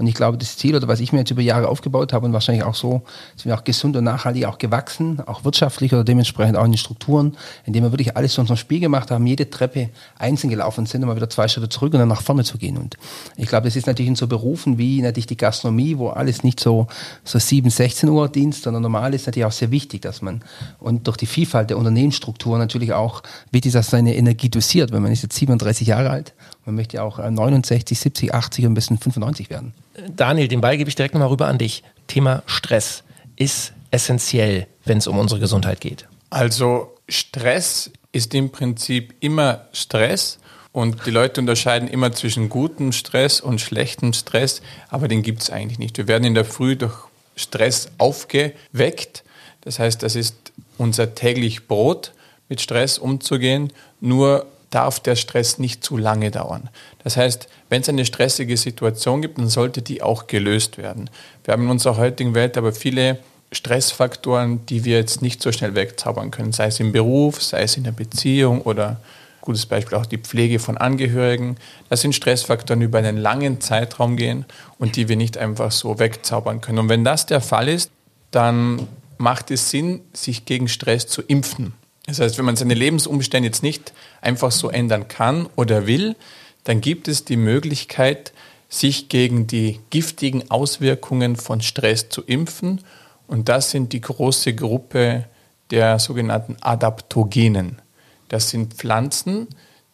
Und ich glaube, das Ziel oder was ich mir jetzt über Jahre aufgebaut habe und wahrscheinlich auch so, sind wir auch gesund und nachhaltig auch gewachsen, auch wirtschaftlich oder dementsprechend auch in den Strukturen, indem wir wirklich alles zu unserem Spiel gemacht haben, jede Treppe einzeln gelaufen sind, um mal wieder zwei Schritte zurück und dann nach vorne zu gehen. Und ich glaube, das ist natürlich in so Berufen wie natürlich die Gastronomie, wo alles nicht so, so 7, 16 Uhr Dienst, sondern normal ist natürlich auch sehr wichtig, dass man und durch die Vielfalt der Unternehmensstruktur natürlich auch wichtig, dass seine Energie dosiert, weil man ist jetzt 37 Jahre alt, man möchte ja auch 69, 70, 80 und ein bisschen 95 werden. Daniel, den Ball gebe ich direkt nochmal rüber an dich. Thema Stress ist essentiell, wenn es um unsere Gesundheit geht. Also Stress ist im Prinzip immer Stress und die Leute unterscheiden immer zwischen gutem Stress und schlechtem Stress, aber den gibt es eigentlich nicht. Wir werden in der Früh durch Stress aufgeweckt. Das heißt, das ist unser täglich Brot, mit Stress umzugehen. Nur darf der Stress nicht zu lange dauern. Das heißt, wenn es eine stressige Situation gibt, dann sollte die auch gelöst werden. Wir haben in unserer heutigen Welt aber viele Stressfaktoren, die wir jetzt nicht so schnell wegzaubern können, sei es im Beruf, sei es in der Beziehung oder gutes Beispiel auch die Pflege von Angehörigen. Das sind Stressfaktoren, die über einen langen Zeitraum gehen und die wir nicht einfach so wegzaubern können. Und wenn das der Fall ist, dann macht es Sinn, sich gegen Stress zu impfen. Das heißt, wenn man seine Lebensumstände jetzt nicht einfach so ändern kann oder will, dann gibt es die Möglichkeit, sich gegen die giftigen Auswirkungen von Stress zu impfen. Und das sind die große Gruppe der sogenannten Adaptogenen. Das sind Pflanzen,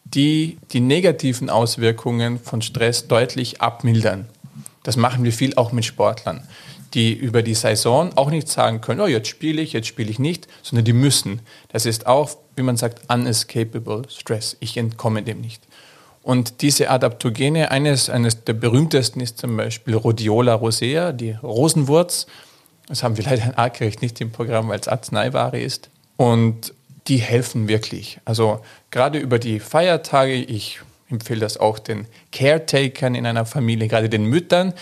die die negativen Auswirkungen von Stress deutlich abmildern. Das machen wir viel auch mit Sportlern die über die Saison auch nicht sagen können, oh, jetzt spiele ich, jetzt spiele ich nicht, sondern die müssen. Das ist auch, wie man sagt, unescapable stress. Ich entkomme dem nicht. Und diese Adaptogene, eines, eines der berühmtesten ist zum Beispiel Rhodiola rosea, die Rosenwurz. Das haben wir leider artgerecht nicht im Programm, weil es Arzneiware ist. Und die helfen wirklich. Also gerade über die Feiertage, ich empfehle das auch den Caretakern in einer Familie, gerade den Müttern,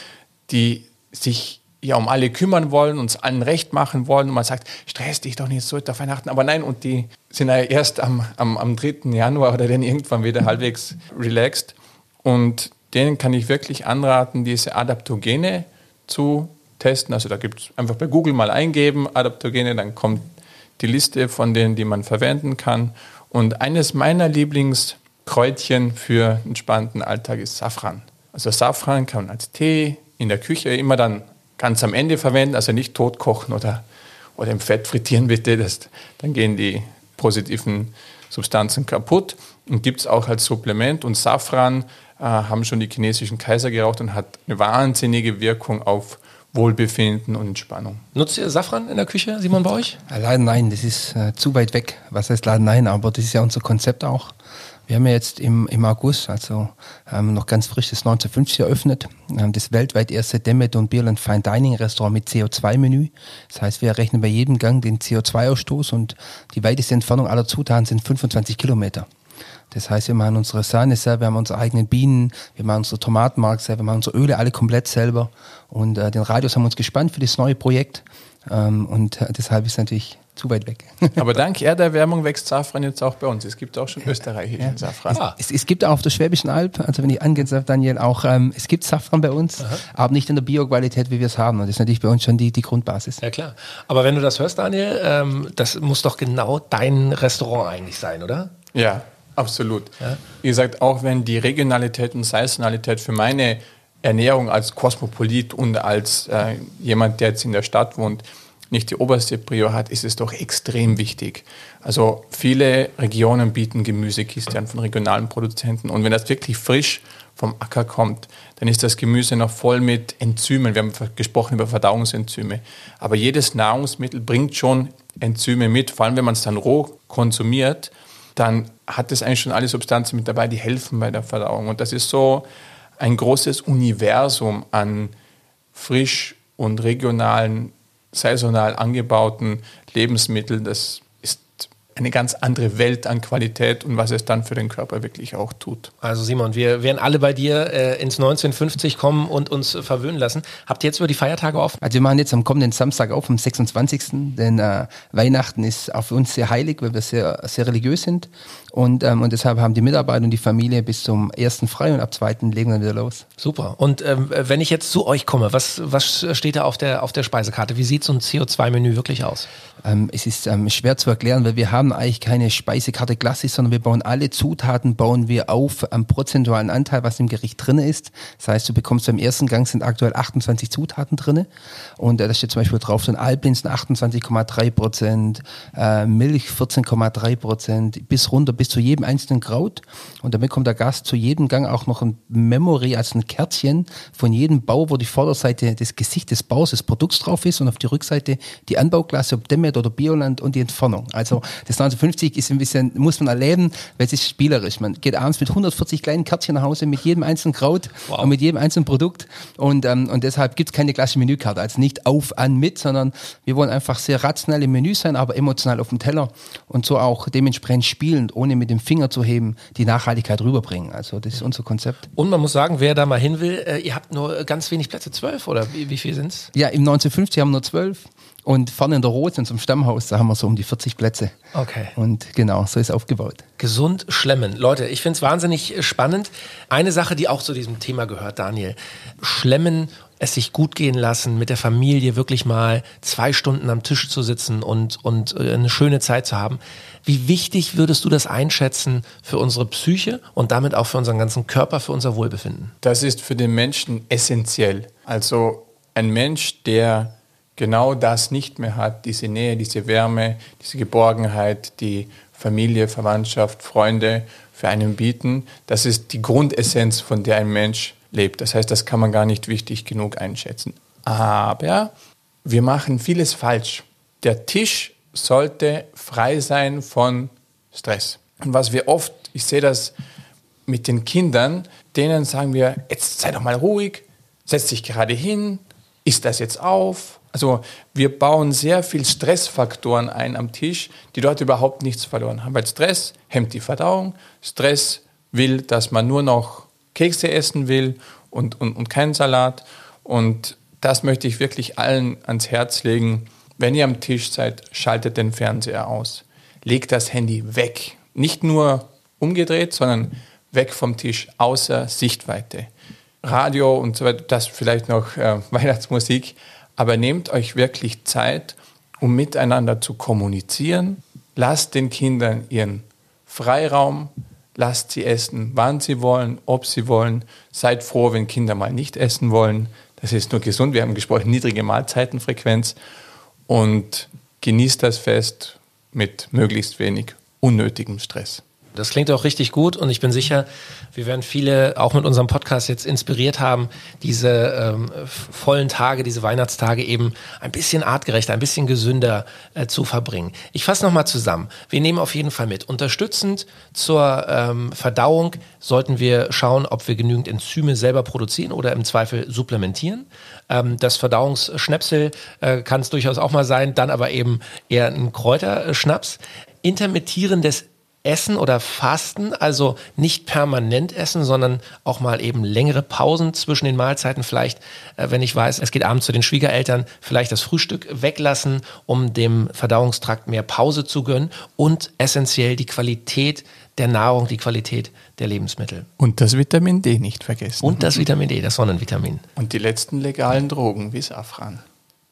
die sich ja um alle kümmern wollen, uns allen recht machen wollen. Und man sagt, stress dich doch nicht so auf Weihnachten. Aber nein, und die sind ja erst am, am, am 3. Januar oder dann irgendwann wieder halbwegs relaxed. Und denen kann ich wirklich anraten, diese Adaptogene zu testen. Also da gibt es einfach bei Google mal eingeben, Adaptogene, dann kommt die Liste von denen, die man verwenden kann. Und eines meiner Lieblingskräutchen für entspannten Alltag ist Safran. Also Safran kann man als Tee in der Küche immer dann ganz am Ende verwenden, also nicht tot kochen oder, oder im Fett frittieren bitte, das, dann gehen die positiven Substanzen kaputt. Und gibt es auch als Supplement und Safran äh, haben schon die chinesischen Kaiser geraucht und hat eine wahnsinnige Wirkung auf Wohlbefinden und Entspannung. Nutzt ihr Safran in der Küche, Simon, bei euch? Leider nein, das ist äh, zu weit weg. Was heißt leider nein, aber das ist ja unser Konzept auch. Wir haben ja jetzt im, im August, also ähm, noch ganz frisch, das 1950 eröffnet, ähm, das weltweit erste Demet und Beer Fine Dining Restaurant mit CO2-Menü. Das heißt, wir rechnen bei jedem Gang den CO2-Ausstoß und die weiteste Entfernung aller Zutaten sind 25 Kilometer. Das heißt, wir machen unsere Sahne selber, wir haben unsere eigenen Bienen, wir machen unsere Tomatenmark selber, wir machen unsere Öle alle komplett selber. Und äh, den Radius haben wir uns gespannt für das neue Projekt. Ähm, und äh, deshalb ist natürlich zu weit weg. Aber dank Erderwärmung wächst Safran jetzt auch bei uns. Es gibt auch schon österreichischen ja. Safran. Ah. Es, es, gibt auch auf der Schwäbischen Alb, also wenn ich angehen darf, Daniel, auch, ähm, es gibt Safran bei uns, Aha. aber nicht in der Bioqualität, wie wir es haben. Und das ist natürlich bei uns schon die, die Grundbasis. Ja klar. Aber wenn du das hörst, Daniel, ähm, das muss doch genau dein Restaurant eigentlich sein, oder? Ja, absolut. Ja? Wie gesagt, auch wenn die Regionalität und Saisonalität für meine Ernährung als Kosmopolit und als äh, jemand, der jetzt in der Stadt wohnt, nicht die oberste Prio hat, ist es doch extrem wichtig. Also viele Regionen bieten Gemüsekiste an von regionalen Produzenten und wenn das wirklich frisch vom Acker kommt, dann ist das Gemüse noch voll mit Enzymen. Wir haben gesprochen über Verdauungsenzyme. Aber jedes Nahrungsmittel bringt schon Enzyme mit, vor allem wenn man es dann roh konsumiert, dann hat es eigentlich schon alle Substanzen mit dabei, die helfen bei der Verdauung. Und das ist so ein großes Universum an frisch und regionalen, saisonal angebauten Lebensmitteln. Das eine ganz andere Welt an Qualität und was es dann für den Körper wirklich auch tut. Also Simon, wir werden alle bei dir äh, ins 1950 kommen und uns verwöhnen lassen. Habt ihr jetzt über die Feiertage offen? Also wir machen jetzt am kommenden Samstag auf, am 26. Denn äh, Weihnachten ist auch für uns sehr heilig, weil wir sehr, sehr religiös sind. Und, ähm, und deshalb haben die Mitarbeiter und die Familie bis zum ersten frei und ab zweiten legen wir dann wieder los. Super. Und ähm, wenn ich jetzt zu euch komme, was, was steht da auf der, auf der Speisekarte? Wie sieht so ein CO2-Menü wirklich aus? Ähm, es ist ähm, schwer zu erklären, weil wir haben eigentlich keine Speisekarte klassisch, sondern wir bauen alle Zutaten, bauen wir auf am prozentualen Anteil, was im Gericht drin ist. Das heißt, du bekommst beim ersten Gang sind aktuell 28 Zutaten drin und äh, da steht zum Beispiel drauf, so ein Alplinsen 28,3 Prozent, äh, Milch 14,3 Prozent, bis runter bis zu jedem einzelnen Kraut und damit kommt der Gast zu jedem Gang auch noch ein Memory, also ein Kärtchen von jedem Bau, wo die Vorderseite des Gesicht des Baus des Produkts drauf ist und auf die Rückseite die Anbauklasse, ob Demet oder Bioland und die Entfernung. Also das 1950 ist ein bisschen, muss man erleben, weil es ist spielerisch. Man geht abends mit 140 kleinen Kärtchen nach Hause mit jedem einzelnen Kraut wow. und mit jedem einzelnen Produkt und, ähm, und deshalb gibt es keine klassische Menükarte, also nicht auf, an, mit, sondern wir wollen einfach sehr rational im Menü sein, aber emotional auf dem Teller und so auch dementsprechend spielend, ohne mit dem Finger zu heben, die Nachhaltigkeit rüberbringen. Also das ist unser Konzept. Und man muss sagen, wer da mal hin will, äh, ihr habt nur ganz wenig Plätze, zwölf oder wie, wie viel sind es? Ja, im 1950 haben wir nur zwölf. Und vorne in der Rot, in unserem Stammhaus, da haben wir so um die 40 Plätze. Okay. Und genau, so ist aufgebaut. Gesund schlemmen. Leute, ich finde es wahnsinnig spannend. Eine Sache, die auch zu diesem Thema gehört, Daniel. Schlemmen, es sich gut gehen lassen, mit der Familie wirklich mal zwei Stunden am Tisch zu sitzen und, und äh, eine schöne Zeit zu haben. Wie wichtig würdest du das einschätzen für unsere Psyche und damit auch für unseren ganzen Körper, für unser Wohlbefinden? Das ist für den Menschen essentiell. Also ein Mensch, der genau das nicht mehr hat, diese Nähe, diese Wärme, diese Geborgenheit, die Familie, Verwandtschaft, Freunde für einen bieten, das ist die Grundessenz, von der ein Mensch lebt. Das heißt, das kann man gar nicht wichtig genug einschätzen. Aber wir machen vieles falsch. Der Tisch sollte frei sein von Stress. Und was wir oft, ich sehe das mit den Kindern, denen sagen wir, jetzt sei doch mal ruhig, setz dich gerade hin, isst das jetzt auf, also wir bauen sehr viel Stressfaktoren ein am Tisch, die dort überhaupt nichts verloren haben. Weil Stress hemmt die Verdauung, Stress will, dass man nur noch Kekse essen will und, und, und keinen Salat. Und das möchte ich wirklich allen ans Herz legen. Wenn ihr am Tisch seid, schaltet den Fernseher aus. Legt das Handy weg. Nicht nur umgedreht, sondern weg vom Tisch, außer Sichtweite. Radio und so weiter, das vielleicht noch äh, Weihnachtsmusik, aber nehmt euch wirklich Zeit, um miteinander zu kommunizieren. Lasst den Kindern ihren Freiraum, lasst sie essen, wann sie wollen, ob sie wollen. Seid froh, wenn Kinder mal nicht essen wollen. Das ist nur gesund. Wir haben gesprochen, niedrige Mahlzeitenfrequenz. Und genießt das Fest mit möglichst wenig unnötigem Stress. Das klingt auch richtig gut und ich bin sicher, wir werden viele auch mit unserem Podcast jetzt inspiriert haben, diese ähm, vollen Tage, diese Weihnachtstage eben ein bisschen artgerechter, ein bisschen gesünder äh, zu verbringen. Ich fasse nochmal zusammen. Wir nehmen auf jeden Fall mit. Unterstützend zur ähm, Verdauung sollten wir schauen, ob wir genügend Enzyme selber produzieren oder im Zweifel supplementieren. Ähm, das Verdauungsschnäpsel äh, kann es durchaus auch mal sein, dann aber eben eher ein Kräuterschnaps. Intermittierendes Essen oder Fasten, also nicht permanent essen, sondern auch mal eben längere Pausen zwischen den Mahlzeiten. Vielleicht, äh, wenn ich weiß, es geht abends zu den Schwiegereltern, vielleicht das Frühstück weglassen, um dem Verdauungstrakt mehr Pause zu gönnen und essentiell die Qualität der Nahrung, die Qualität der Lebensmittel. Und das Vitamin D nicht vergessen. Und das Vitamin D, das Sonnenvitamin. Und die letzten legalen Drogen wie Safran.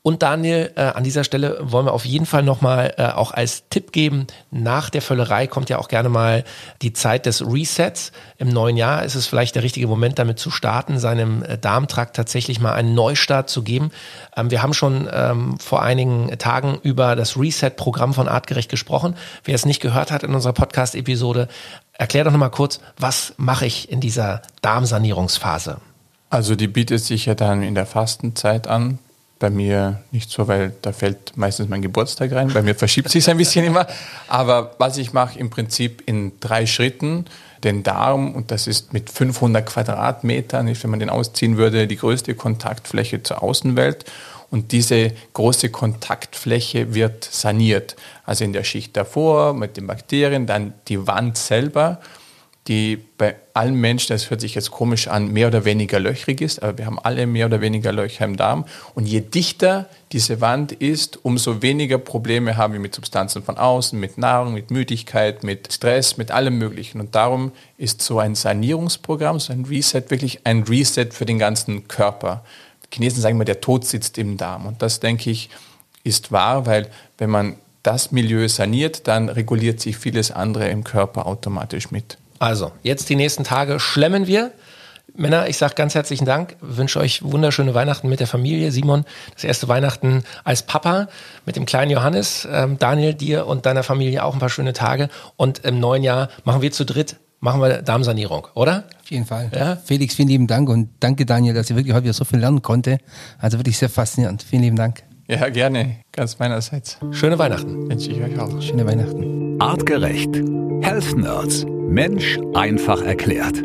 Und Daniel, äh, an dieser Stelle wollen wir auf jeden Fall nochmal äh, auch als Tipp geben, nach der Völlerei kommt ja auch gerne mal die Zeit des Resets. Im neuen Jahr ist es vielleicht der richtige Moment, damit zu starten, seinem äh, Darmtrakt tatsächlich mal einen Neustart zu geben. Ähm, wir haben schon ähm, vor einigen Tagen über das Reset-Programm von Artgerecht gesprochen. Wer es nicht gehört hat in unserer Podcast-Episode, erklär doch nochmal kurz, was mache ich in dieser Darmsanierungsphase? Also die bietet sich ja dann in der Fastenzeit an. Bei mir nicht so, weil da fällt meistens mein Geburtstag rein. Bei mir verschiebt sich ein bisschen immer. Aber was ich mache im Prinzip in drei Schritten, den Darm, und das ist mit 500 Quadratmetern, wenn man den ausziehen würde, die größte Kontaktfläche zur Außenwelt. Und diese große Kontaktfläche wird saniert. Also in der Schicht davor mit den Bakterien, dann die Wand selber die bei allen Menschen, das hört sich jetzt komisch an, mehr oder weniger löchrig ist, aber wir haben alle mehr oder weniger Löcher im Darm. Und je dichter diese Wand ist, umso weniger Probleme haben wir mit Substanzen von außen, mit Nahrung, mit Müdigkeit, mit Stress, mit allem Möglichen. Und darum ist so ein Sanierungsprogramm, so ein Reset wirklich ein Reset für den ganzen Körper. Die Chinesen sagen immer, der Tod sitzt im Darm. Und das, denke ich, ist wahr, weil wenn man das Milieu saniert, dann reguliert sich vieles andere im Körper automatisch mit. Also, jetzt die nächsten Tage schlemmen wir. Männer, ich sage ganz herzlichen Dank, wünsche euch wunderschöne Weihnachten mit der Familie. Simon, das erste Weihnachten als Papa mit dem kleinen Johannes. Ähm, Daniel, dir und deiner Familie auch ein paar schöne Tage. Und im neuen Jahr machen wir zu dritt, machen wir Darmsanierung, oder? Auf jeden Fall. Ja? Felix, vielen lieben Dank und danke Daniel, dass ich wirklich heute wieder so viel lernen konnte. Also wirklich sehr faszinierend. Vielen lieben Dank. Ja, gerne. Ganz meinerseits. Schöne Weihnachten. Wünsche ich euch auch. Schöne Weihnachten. Artgerecht. Health Nerds. Mensch einfach erklärt.